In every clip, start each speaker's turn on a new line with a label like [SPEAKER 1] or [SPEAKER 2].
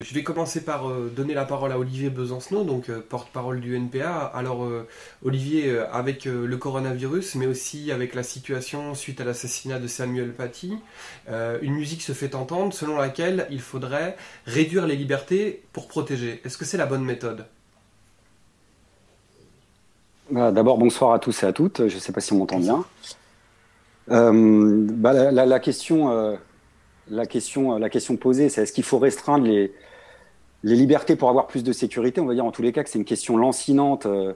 [SPEAKER 1] Je vais commencer par euh, donner la parole à Olivier Besancenot, donc euh, porte-parole du NPA. Alors euh, Olivier, avec le coronavirus, mais aussi avec la situation suite à l'assassinat de Samuel Paty, une musique se fait entendre selon laquelle il faudrait réduire les libertés pour protéger. Est-ce que c'est la bonne méthode?
[SPEAKER 2] Bah, D'abord, bonsoir à tous et à toutes. Je ne sais pas si on m'entend bien. Bah, la, question, la, question, la question posée, c'est est-ce qu'il faut restreindre les les libertés pour avoir plus de sécurité, on va dire en tous les cas que c'est une question lancinante euh,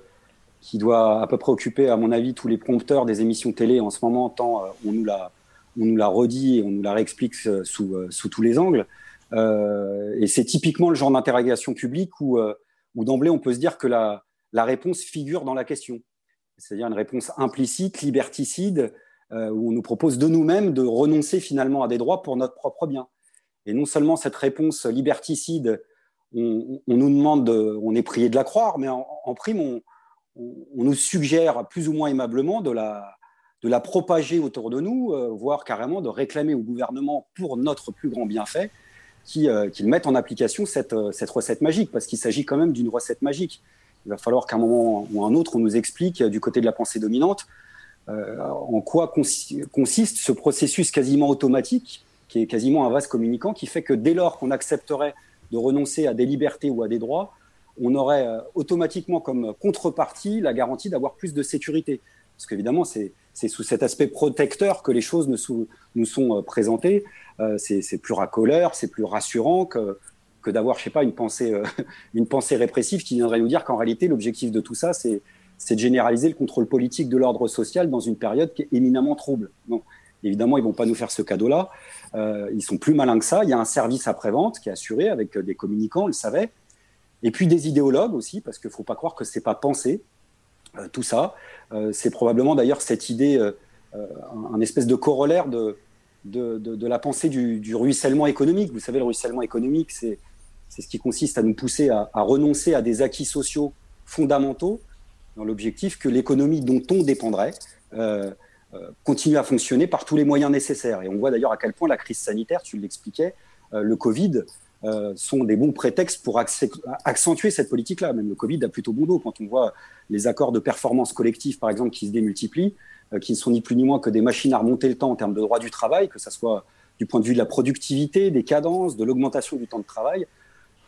[SPEAKER 2] qui doit à peu près occuper, à mon avis, tous les prompteurs des émissions télé en ce moment, tant euh, on, nous la, on nous la redit et on nous la réexplique euh, sous, sous tous les angles. et c'est typiquement le genre d'interrogation publique où, où d'emblée on peut se dire que la, la réponse figure dans la question. C'est-à-dire une réponse implicite, liberticide, où on nous propose de nous-mêmes de renoncer finalement à des droits pour notre propre bien. Et non seulement cette réponse liberticide on, nous demande, on est prié de la croire, mais en, prime, on, nous suggère plus ou moins aimablement de la, de la propager autour de nous, euh, voire carrément de réclamer au gouvernement pour notre plus grand bienfait qu'il euh, mette en application cette, euh, cette recette magique, parce qu'il s'agit quand même d'une recette magique. Il va falloir qu'à un moment ou un autre, on nous explique du côté de la pensée dominante en quoi consiste ce processus quasiment automatique, qui est quasiment un vase communicant, qui fait que dès lors qu'on accepterait de renoncer à des libertés ou à des droits, on aurait euh, automatiquement comme contrepartie la garantie d'avoir plus de sécurité. Parce qu'évidemment, c'est sous cet aspect protecteur que les choses nous, sont euh, présentées. Euh, c'est plus racoleur, c'est plus rassurant que, d'avoir, je sais pas, une pensée, une pensée répressive qui viendrait nous dire qu'en réalité, l'objectif de tout ça, c'est de généraliser le contrôle politique de l'ordre social dans une période qui est éminemment trouble. Non. Évidemment, ils vont pas nous faire ce cadeau-là. Euh, ils sont plus malins que ça. Il y a un service après-vente qui est assuré avec euh, des communicants, on le savait. Et puis des idéologues aussi, parce qu'il ne faut pas croire que ce n'est pas pensé, euh, tout ça. c'est probablement d'ailleurs cette idée, un, espèce de corollaire de, de, la pensée du, ruissellement économique. Vous savez, le ruissellement économique, c'est ce qui consiste à nous pousser à, renoncer à des acquis sociaux fondamentaux dans l'objectif que l'économie dont on dépendrait continue à fonctionner par tous les moyens nécessaires. Et on voit d'ailleurs à quel point la crise sanitaire, tu l'expliquais, euh, le Covid, euh, sont des bons prétextes pour accentuer cette politique-là. Même le Covid a plutôt bon dos quand on voit les accords de performance collective, par exemple, qui se démultiplient, qui ne sont ni plus ni moins que des machines à remonter le temps en termes de droit du travail, que ce soit du point de vue de la productivité, des cadences, de l'augmentation du temps de travail.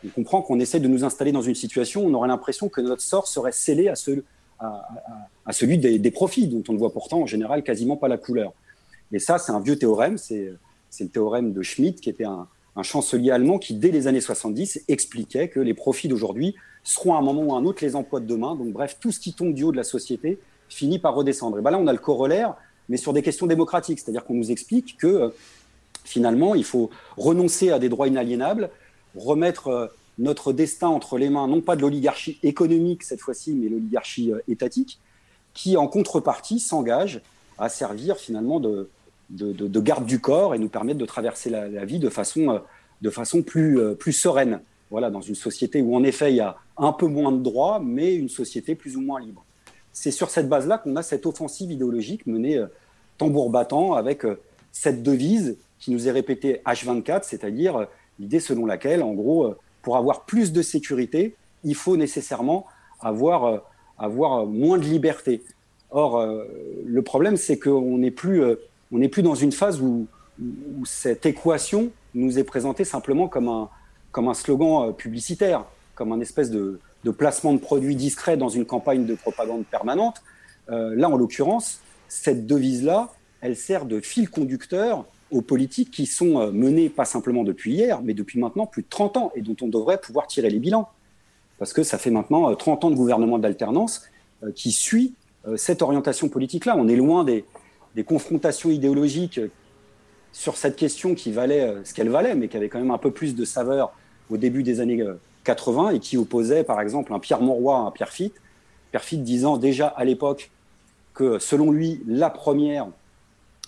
[SPEAKER 2] On comprend qu'on essaie de nous installer dans une situation où on aurait l'impression que notre sort serait scellé à ce, à, celui des, profits, dont on ne voit pourtant en général quasiment pas la couleur. Et ça, c'est un vieux théorème, c'est le théorème de Schmitt, qui était un, chancelier allemand qui, dès les années 70, expliquait que les profits d'aujourd'hui seront à un moment ou à un autre les emplois de demain. Donc, bref, tout ce qui tombe du haut de la société finit par redescendre. Et bien là, on a le corollaire, mais sur des questions démocratiques, c'est-à-dire qu'on nous explique que euh, finalement, il faut renoncer à des droits inaliénables, remettre euh, notre destin entre les mains, non pas de l'oligarchie économique cette fois-ci, mais l'oligarchie euh, étatique, qui en contrepartie s'engage à servir finalement de, de, garde du corps et nous permettre de traverser la, vie de façon, euh, plus, euh, plus sereine. Voilà, dans une société où en effet il y a un peu moins de droits, mais une société plus ou moins libre. C'est sur cette base-là qu'on a cette offensive idéologique menée tambour battant avec cette devise qui nous est répétée H24, c'est-à-dire l'idée selon laquelle, en gros, pour avoir plus de sécurité, il faut nécessairement avoir, euh, avoir moins de liberté. Or, euh, le problème, c'est qu'on n'est plus, euh, on plus dans une phase où, cette équation nous est présentée simplement comme un, comme un slogan publicitaire, comme un espèce de, placement de produits discret dans une campagne de propagande permanente. là, en l'occurrence, cette devise-là, elle sert de fil conducteur aux politiques qui sont euh, menées pas simplement depuis hier, mais depuis maintenant plus de 30 ans et dont on devrait pouvoir tirer les bilans. Parce que ça fait maintenant 30 euh, ans de gouvernement d'alternance euh, qui suit cette orientation politique-là. On est loin des, confrontations idéologiques sur cette question qui valait ce qu'elle valait, mais qui avait quand même un peu plus de saveur au début des années 80 et qui opposait par exemple un Pierre Mauroy à un Pierre Fitt. Pierre Fitt disant déjà à l'époque que selon lui, la première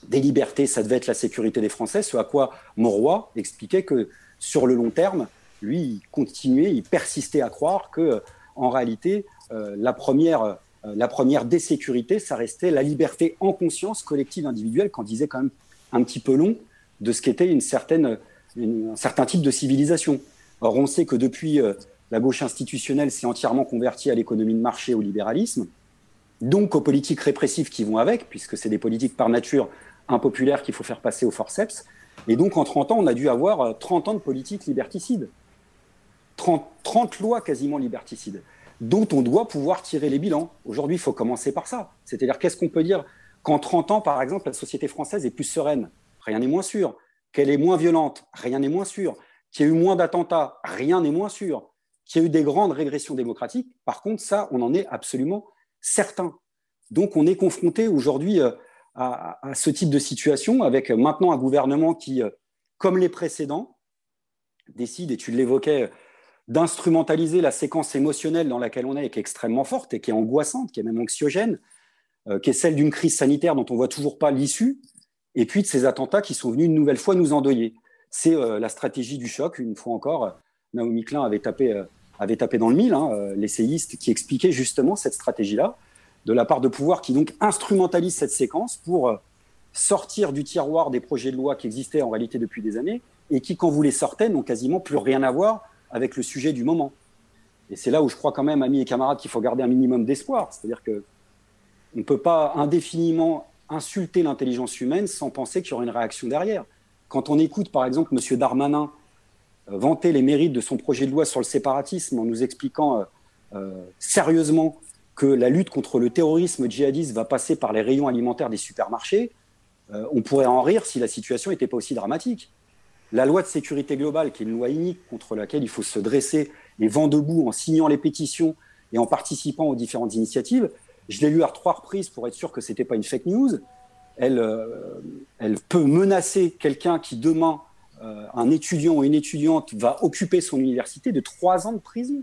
[SPEAKER 2] des libertés, ça devait être la sécurité des Français, ce à quoi Mauroy expliquait que sur le long terme, lui, il continuait, il persistait à croire que, euh, en réalité, euh, la, première, euh, la première des sécurités, ça restait la liberté en conscience collective individuelle, qu'en disait quand même un petit peu long de ce qu'était une certaine, un certain type de civilisation. Or, on sait que depuis, la gauche institutionnelle s'est entièrement convertie à l'économie de marché, au libéralisme, donc aux politiques répressives qui vont avec, puisque c'est des politiques par nature impopulaires qu'il faut faire passer au forceps. Et donc, en 30 ans, on a dû avoir 30 ans de politique liberticide. 30, 30 lois quasiment liberticides dont on doit pouvoir tirer les bilans. Aujourd'hui, il faut commencer par ça. C'est-à-dire, qu'est-ce qu'on peut dire qu'en 30 ans, par exemple, la société française est plus sereine? Rien n'est moins sûr. Qu'elle est moins violente? Rien n'est moins sûr. Qu'il y ait eu moins d'attentats? Rien n'est moins sûr. Qu'il y ait eu des grandes régressions démocratiques? Par contre, ça, on en est absolument certain. Donc, on est confronté aujourd'hui euh, à, ce type de situation avec maintenant un gouvernement qui, euh, comme les précédents, décide, et tu l'évoquais, d'instrumentaliser la séquence émotionnelle dans laquelle on est, qui est extrêmement forte et qui est angoissante, qui est même anxiogène, euh, qui est celle d'une crise sanitaire dont on voit toujours pas l'issue, et puis de ces attentats qui sont venus une nouvelle fois nous endeuiller. C'est euh, la stratégie du choc, une fois encore. Naomi Klein avait tapé, euh, avait tapé dans le mille, hein, l'essayiste qui expliquait justement cette stratégie-là, de la part de pouvoir qui donc instrumentalise cette séquence pour sortir du tiroir des projets de loi qui existaient en réalité depuis des années et qui, quand vous les sortez, n'ont quasiment plus rien à voir avec le sujet du moment. Et c'est là où je crois quand même, amis et camarades, qu'il faut garder un minimum d'espoir. C'est-à-dire que on ne peut pas indéfiniment insulter l'intelligence humaine sans penser qu'il y aura une réaction derrière. Quand on écoute, par exemple, M. Darmanin euh, vanter les mérites de son projet de loi sur le séparatisme en nous expliquant euh, euh, sérieusement que la lutte contre le terrorisme djihadiste va passer par les rayons alimentaires des supermarchés, on pourrait en rire si la situation n'était pas aussi dramatique. La loi de sécurité globale, qui est une loi unique contre laquelle il faut se dresser les vents debout en signant les pétitions et en participant aux différentes initiatives, je l'ai lu à trois reprises pour être sûr que ce n'était pas une fake news. Elle, euh, elle peut menacer quelqu'un qui demain, euh, un étudiant ou une étudiante, va occuper son université de trois ans de prison.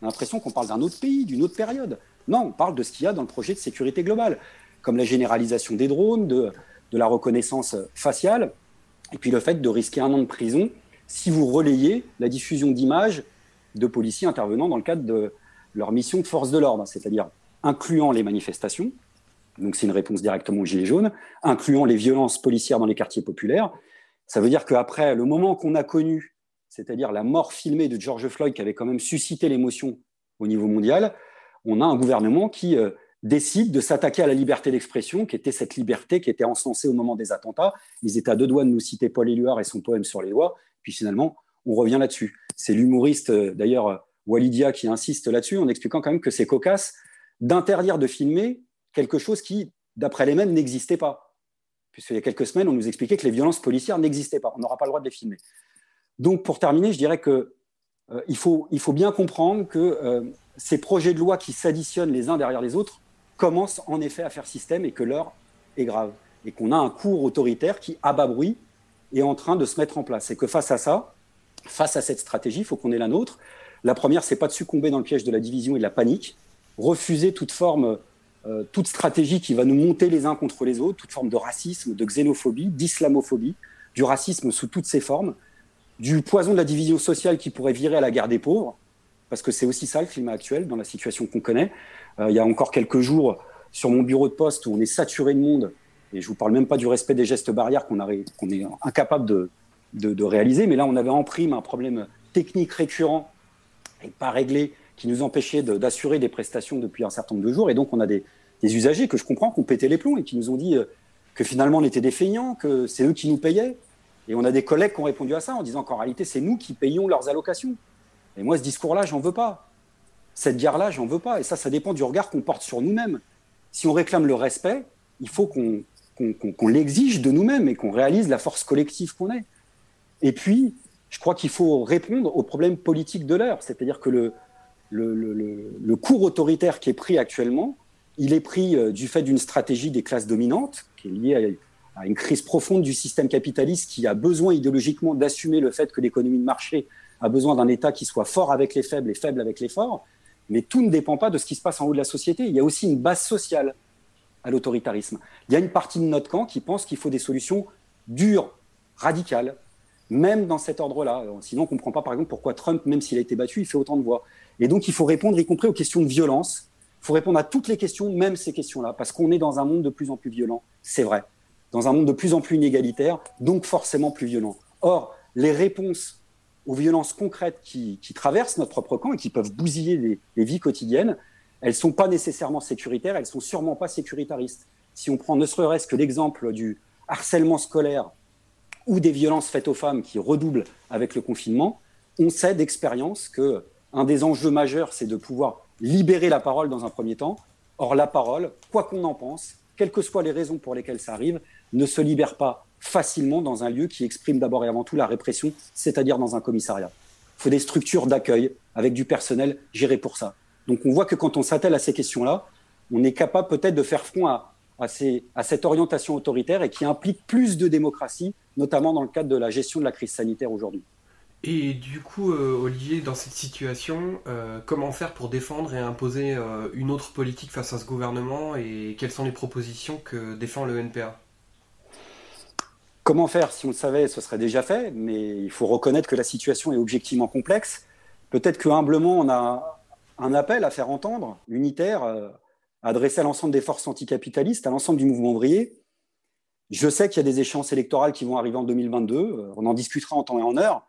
[SPEAKER 2] On a l'impression qu'on parle d'un autre pays, d'une autre période. Non, on parle de ce qu'il y a dans le projet de sécurité globale, comme la généralisation des drones, de, de la reconnaissance faciale. Et puis le fait de risquer un an de prison si vous relayez la diffusion d'images de policiers intervenant dans le cadre de leur mission de force de l'ordre, c'est-à-dire incluant les manifestations, donc c'est une réponse directement aux Gilets jaunes, incluant les violences policières dans les quartiers populaires. Ça veut dire qu'après le moment qu'on a connu, c'est-à-dire la mort filmée de George Floyd qui avait quand même suscité l'émotion au niveau mondial, on a un gouvernement qui euh, décide de s'attaquer à la liberté d'expression, qui était cette liberté qui était encensée au moment des attentats. Ils étaient à deux doigts de nous citer Paul Éluard et son poème sur les lois. Puis finalement, on revient là-dessus. C'est l'humoriste, euh, d'ailleurs, euh, Walidia, qui insiste là-dessus en expliquant quand même que c'est cocasse d'interdire de filmer quelque chose qui, d'après les mêmes, n'existait pas. Puisqu'il y a quelques semaines, on nous expliquait que les violences policières n'existaient pas. On n'aura pas le droit de les filmer. Donc, pour terminer, je dirais que euh, faut, il faut bien comprendre que ces projets de loi qui s'additionnent les uns derrière les autres commence en effet à faire système et que l'heure est grave. Et qu'on a un cours autoritaire qui, à bas bruit, est en train de se mettre en place. Et que face à ça, face à cette stratégie, il faut qu'on ait la nôtre. La première, c'est pas de succomber dans le piège de la division et de la panique, refuser toute forme, euh, toute stratégie qui va nous monter les uns contre les autres, toute forme de racisme, de xénophobie, d'islamophobie, du racisme sous toutes ses formes, du poison de la division sociale qui pourrait virer à la guerre des pauvres, parce que c'est aussi ça le climat actuel dans la situation qu'on connaît. Euh, il y a encore quelques jours, sur mon bureau de poste, où on est saturé de monde, et je ne vous parle même pas du respect des gestes barrières qu'on est incapable de, de, réaliser, mais là, on avait en prime un problème technique récurrent et pas réglé qui nous empêchait d'assurer des prestations depuis un certain nombre de jours. Et donc, on a des, des usagers que je comprends qui ont pété les plombs et qui nous ont dit euh, que finalement, on était des feignants, que c'est eux qui nous payaient. Et on a des collègues qui ont répondu à ça en disant qu'en réalité, c'est nous qui payons leurs allocations. Et moi, ce discours-là, j'en veux pas. Cette guerre-là, j'en veux pas. Et ça, ça dépend du regard qu'on porte sur nous-mêmes. Si on réclame le respect, il faut qu'on l'exige de nous-mêmes et qu'on réalise la force collective qu'on est. Et puis, je crois qu'il faut répondre aux problèmes politiques de l'heure. C'est-à-dire que le, le, le, cours autoritaire qui est pris actuellement, il est pris euh, du fait d'une stratégie des classes dominantes, qui est liée à une crise profonde du système capitaliste qui a besoin idéologiquement d'assumer le fait que l'économie de marché a besoin d'un État qui soit fort avec les faibles et faible avec les forts. Mais tout ne dépend pas de ce qui se passe en haut de la société. Il y a aussi une base sociale à l'autoritarisme. Il y a une partie de notre camp qui pense qu'il faut des solutions dures, radicales, même dans cet ordre-là. Sinon, on ne comprend pas, par exemple, pourquoi Trump, même s'il a été battu, il fait autant de voix. Et donc, il faut répondre, y compris aux questions de violence. Faut répondre à toutes les questions, même ces questions-là, parce qu'on est dans un monde de plus en plus violent, c'est vrai. Dans un monde de plus en plus inégalitaire, donc forcément plus violent. Or, les réponses aux violences concrètes qui, traversent notre propre camp et qui peuvent bousiller les, vies quotidiennes, elles ne sont pas nécessairement sécuritaires, elles ne sont sûrement pas sécuritaristes. Si on prend ne serait-ce que l'exemple du harcèlement scolaire ou des violences faites aux femmes qui redoublent avec le confinement, on sait d'expérience que un des enjeux majeurs, c'est de pouvoir libérer la parole dans un premier temps. Or, la parole, quoi qu'on en pense, quelles que soient les raisons pour lesquelles ça arrive, ne se libère pas facilement dans un lieu qui exprime d'abord et avant tout la répression, c'est-à-dire dans un commissariat. Il faut des structures d'accueil avec du personnel géré pour ça. Donc on voit que quand on s'attelle à ces questions-là, on est capable peut-être de faire front à, à, à, cette orientation autoritaire et qui implique plus de démocratie, notamment dans le cadre de la gestion de la crise sanitaire aujourd'hui.
[SPEAKER 1] Et du coup, euh, Olivier, dans cette situation, euh, comment faire pour défendre et imposer euh, une autre politique face à ce gouvernement et quelles sont les propositions que défend le NPA
[SPEAKER 2] Comment faire? Si on le savait, ce serait déjà fait, mais il faut reconnaître que la situation est objectivement complexe. Peut-être que humblement, on a un appel à faire entendre, unitaire, adressé à l'ensemble des forces anticapitalistes, à l'ensemble du mouvement ouvrier. Je sais qu'il y a des échéances électorales qui vont arriver en 2022, on en discutera en temps et en heure.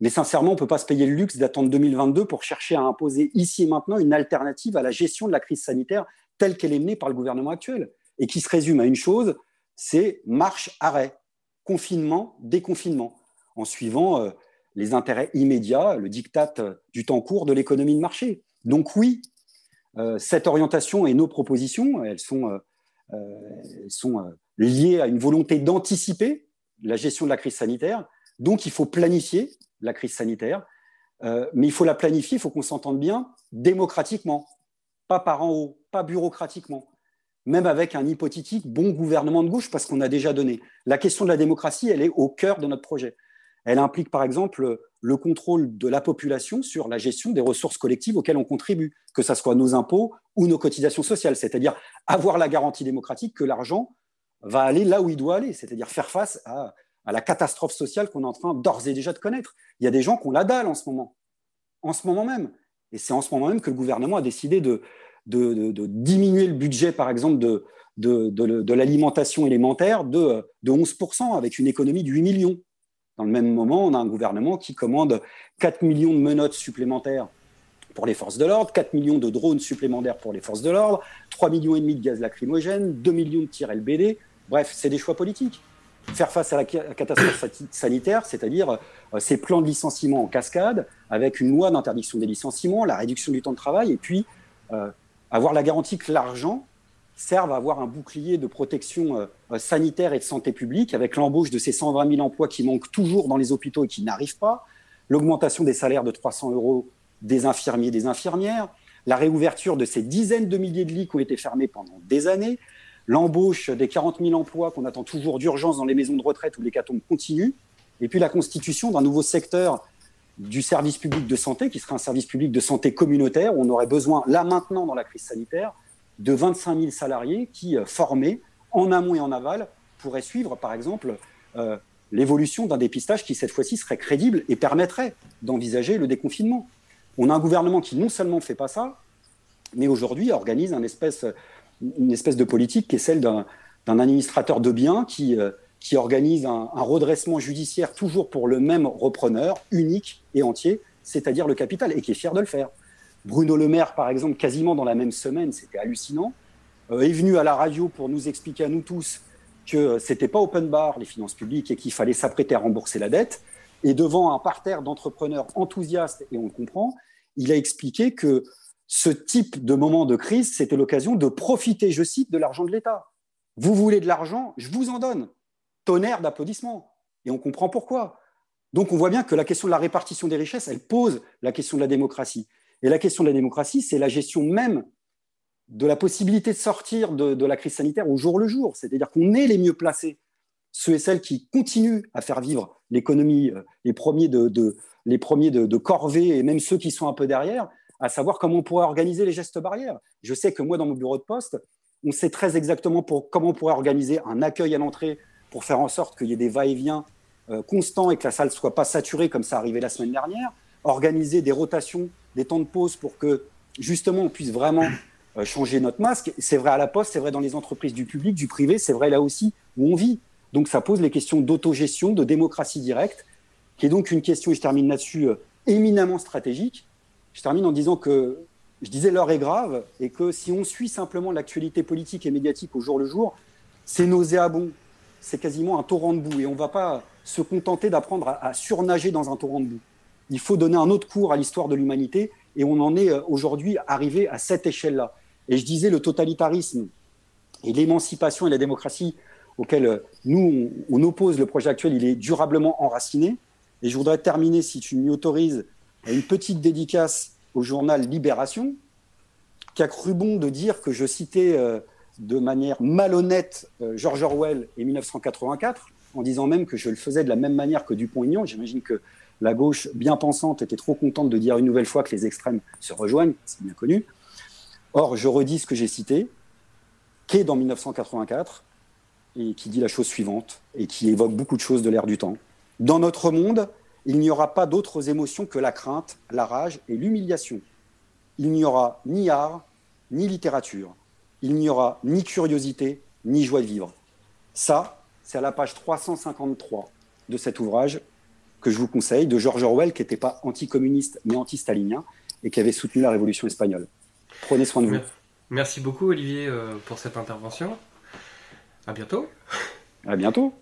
[SPEAKER 2] Mais sincèrement, on ne peut pas se payer le luxe d'attendre 2022 pour chercher à imposer ici et maintenant une alternative à la gestion de la crise sanitaire telle qu'elle est menée par le gouvernement actuel et qui se résume à une chose, c'est marche-arrêt, confinement, déconfinement, en suivant euh, les intérêts immédiats, le diktat euh, du temps court de l'économie de marché. Donc oui, euh, cette orientation et nos propositions, elles sont, elles sont liées à une volonté d'anticiper la gestion de la crise sanitaire. Donc il faut planifier la crise sanitaire. Euh, mais il faut la planifier, il faut qu'on s'entende bien démocratiquement, pas par en haut, pas bureaucratiquement, même avec un hypothétique bon gouvernement de gauche, parce qu'on a déjà donné. La question de la démocratie, elle est au cœur de notre projet. Elle implique par exemple le contrôle de la population sur la gestion des ressources collectives auxquelles on contribue, que ce soit nos impôts ou nos cotisations sociales, c'est-à-dire avoir la garantie démocratique que l'argent va aller là où il doit aller, c'est-à-dire faire face à à la catastrophe sociale qu'on est en train d'ores et déjà de connaître. Il y a des gens qui ont la dalle en ce moment, en ce moment même. Et c'est en ce moment même que le gouvernement a décidé de, diminuer le budget, par exemple, de, de, l'alimentation élémentaire de, 11%, avec une économie de 8 millions. Dans le même moment, on a un gouvernement qui commande 4 millions de menottes supplémentaires pour les forces de l'ordre, 4 millions de drones supplémentaires pour les forces de l'ordre, 3 millions et demi de gaz lacrymogène, 2 millions de tirs LBD. Bref, c'est des choix politiques faire face à la catastrophe sanitaire, c'est-à-dire euh, ces plans de licenciement en cascade, avec une loi d'interdiction des licenciements, la réduction du temps de travail, et puis euh, avoir la garantie que l'argent serve à avoir un bouclier de protection euh, sanitaire et de santé publique, avec l'embauche de ces 120 000 emplois qui manquent toujours dans les hôpitaux et qui n'arrivent pas, l'augmentation des salaires de 300 euros des infirmiers et des infirmières, la réouverture de ces dizaines de milliers de lits qui ont été fermés pendant des années, l'embauche des 40 000 emplois qu'on attend toujours d'urgence dans les maisons de retraite où l'hécatombe continue, et puis la constitution d'un nouveau secteur du service public de santé, qui serait un service public de santé communautaire, où on aurait besoin, là maintenant dans la crise sanitaire, de 25 000 salariés qui, euh, formés en amont et en aval, pourraient suivre, par exemple, euh, l'évolution d'un dépistage qui, cette fois-ci, serait crédible et permettrait d'envisager le déconfinement. On a un gouvernement qui non seulement ne fait pas ça, mais aujourd'hui organise un espèce une espèce de politique qui est celle d'un administrateur de biens qui, euh, qui organise un, redressement judiciaire toujours pour le même repreneur, unique et entier, c'est-à-dire le capital, et qui est fier de le faire. Bruno Le Maire, par exemple, quasiment dans la même semaine, c'était hallucinant, euh, est venu à la radio pour nous expliquer à nous tous que c'était pas open bar les finances publiques et qu'il fallait s'apprêter à rembourser la dette. Et devant un parterre d'entrepreneurs enthousiastes, et on le comprend, il a expliqué que ce type de moment de crise, c'était l'occasion de profiter, je cite, de l'argent de l'État. Vous voulez de l'argent, je vous en donne. Tonnerre d'applaudissements. Et on comprend pourquoi. Donc on voit bien que la question de la répartition des richesses, elle pose la question de la démocratie. Et la question de la démocratie, c'est la gestion même de la possibilité de sortir de, la crise sanitaire au jour le jour. C'est-à-dire qu'on est les mieux placés, ceux et celles qui continuent à faire vivre l'économie, euh, les premiers de, les premiers de corvée et même ceux qui sont un peu derrière, à savoir comment on pourrait organiser les gestes barrières. Je sais que moi, dans mon bureau de poste, on sait très exactement comment on pourrait organiser un accueil à l'entrée pour faire en sorte qu'il y ait des va-et-vient euh, constants et que la salle ne soit pas saturée comme ça arrivait la semaine dernière, organiser des rotations, des temps de pause pour que justement on puisse vraiment euh, changer notre masque. C'est vrai à la poste, c'est vrai dans les entreprises du public, du privé, c'est vrai là aussi où on vit. Donc ça pose les questions d'autogestion, de démocratie directe qui est donc une question, et je termine là-dessus, euh, éminemment stratégique. Je termine en disant que je disais l'heure est grave et que si on suit simplement l'actualité politique et médiatique au jour le jour, c'est nauséabond, c'est quasiment un torrent de boue et on ne va pas se contenter d'apprendre à, surnager dans un torrent de boue. Il faut donner un autre cours à l'histoire de l'humanité et on en est euh, aujourd'hui arrivé à cette échelle-là. Et je disais le totalitarisme et l'émancipation et la démocratie auxquels euh, nous, on, oppose le projet actuel, il est durablement enraciné. Et je voudrais terminer, si tu m'y autorises, une petite dédicace au journal Libération, qui a cru bon de dire que je citais euh, de manière malhonnête euh, George Orwell et 1984, en disant même que je le faisais de la même manière que Dupont-Aignan. J'imagine que la gauche bien pensante était trop contente de dire une nouvelle fois que les extrêmes se rejoignent, c'est bien connu. Or, je redis ce que j'ai cité, qu'est dans 1984, et qui dit la chose suivante, et qui évoque beaucoup de choses de l'ère du temps. Dans notre monde, il n'y aura pas d'autres émotions que la crainte, la rage et l'humiliation. Il n'y aura ni art, ni littérature. Il n'y aura ni curiosité, ni joie de vivre. Ça, c'est à la page 353 de cet ouvrage que je vous conseille, de George Orwell, qui n'était pas anticommuniste, mais anti-stalinien, et qui avait soutenu la révolution espagnole. Prenez soin de vous.
[SPEAKER 1] Merci beaucoup, Olivier, euh, pour cette intervention. À bientôt.
[SPEAKER 2] À bientôt.